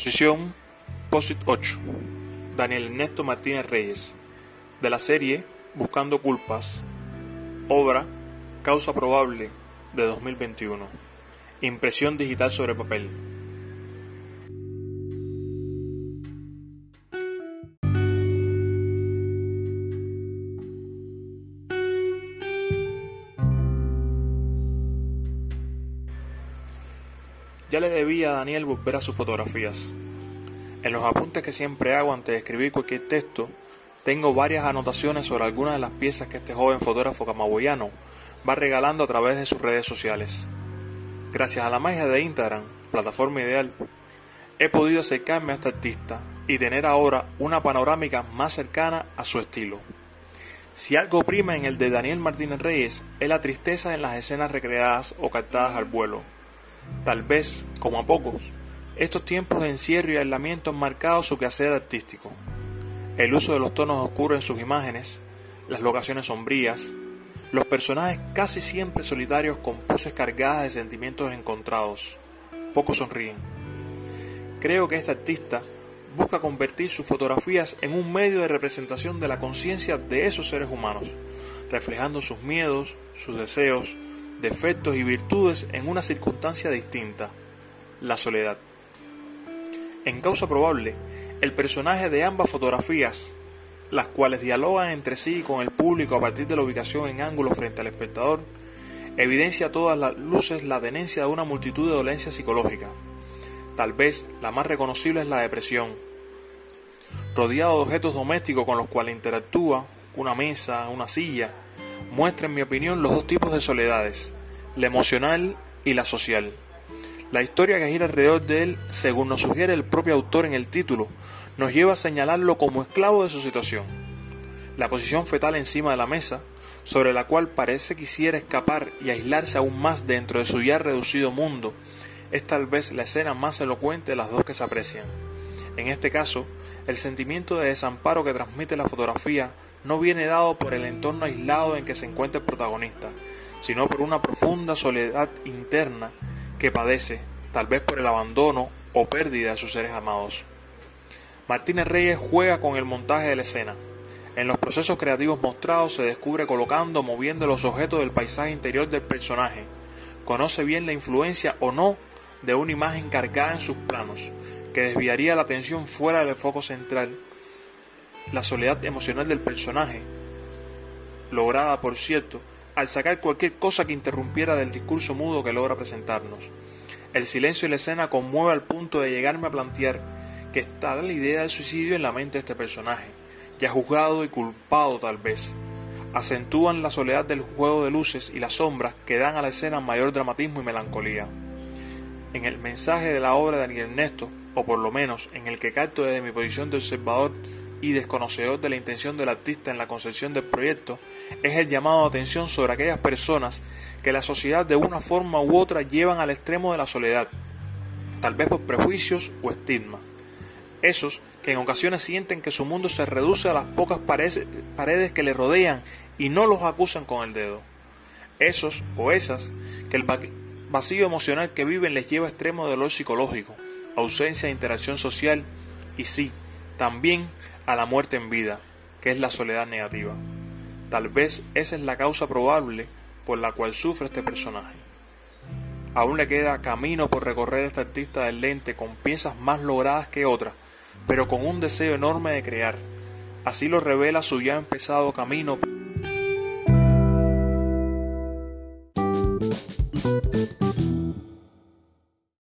Exposición POSIT 8. Daniel Ernesto Martínez Reyes. De la serie Buscando Culpas. Obra Causa Probable de 2021. Impresión digital sobre papel. Ya le debía a Daniel volver a sus fotografías. En los apuntes que siempre hago antes de escribir cualquier texto, tengo varias anotaciones sobre algunas de las piezas que este joven fotógrafo camagüeyano va regalando a través de sus redes sociales. Gracias a la magia de Instagram, plataforma ideal, he podido acercarme a este artista y tener ahora una panorámica más cercana a su estilo. Si algo prima en el de Daniel Martínez Reyes es la tristeza en las escenas recreadas o captadas al vuelo Tal vez, como a pocos, estos tiempos de encierro y aislamiento han marcado su quehacer artístico. El uso de los tonos oscuros en sus imágenes, las locaciones sombrías, los personajes casi siempre solitarios con poses cargadas de sentimientos encontrados. Pocos sonríen. Creo que este artista busca convertir sus fotografías en un medio de representación de la conciencia de esos seres humanos, reflejando sus miedos, sus deseos, defectos y virtudes en una circunstancia distinta, la soledad. En causa probable, el personaje de ambas fotografías, las cuales dialogan entre sí con el público a partir de la ubicación en ángulo frente al espectador, evidencia a todas las luces la tenencia de una multitud de dolencias psicológicas. Tal vez la más reconocible es la depresión. Rodeado de objetos domésticos con los cuales interactúa, una mesa, una silla, muestra en mi opinión los dos tipos de soledades, la emocional y la social. La historia que gira alrededor de él, según nos sugiere el propio autor en el título, nos lleva a señalarlo como esclavo de su situación. La posición fetal encima de la mesa, sobre la cual parece quisiera escapar y aislarse aún más dentro de su ya reducido mundo, es tal vez la escena más elocuente de las dos que se aprecian. En este caso, el sentimiento de desamparo que transmite la fotografía no viene dado por el entorno aislado en que se encuentra el protagonista, sino por una profunda soledad interna que padece, tal vez por el abandono o pérdida de sus seres amados. Martínez Reyes juega con el montaje de la escena. En los procesos creativos mostrados se descubre colocando o moviendo los objetos del paisaje interior del personaje. Conoce bien la influencia o no de una imagen cargada en sus planos, que desviaría la atención fuera del foco central la soledad emocional del personaje, lograda por cierto al sacar cualquier cosa que interrumpiera del discurso mudo que logra presentarnos. El silencio de la escena conmueve al punto de llegarme a plantear que está la idea del suicidio en la mente de este personaje, ya juzgado y culpado tal vez. Acentúan la soledad del juego de luces y las sombras que dan a la escena mayor dramatismo y melancolía. En el mensaje de la obra de Daniel Ernesto, o por lo menos en el que capto desde mi posición de observador, y desconocedor de la intención del artista en la concepción del proyecto, es el llamado de atención sobre aquellas personas que la sociedad de una forma u otra llevan al extremo de la soledad, tal vez por prejuicios o estigma. Esos que en ocasiones sienten que su mundo se reduce a las pocas paredes, que le rodean y no los acusan con el dedo. Esos o esas que el vacío emocional que viven les lleva a extremo dolor psicológico, ausencia de interacción social y sí, también a la muerte en vida, que es la soledad negativa. Tal vez esa es la causa probable por la cual sufre este personaje. Aún le queda camino por recorrer este artista del lente con piezas más logradas que otras, pero con un deseo enorme de crear. Así lo revela su ya empezado camino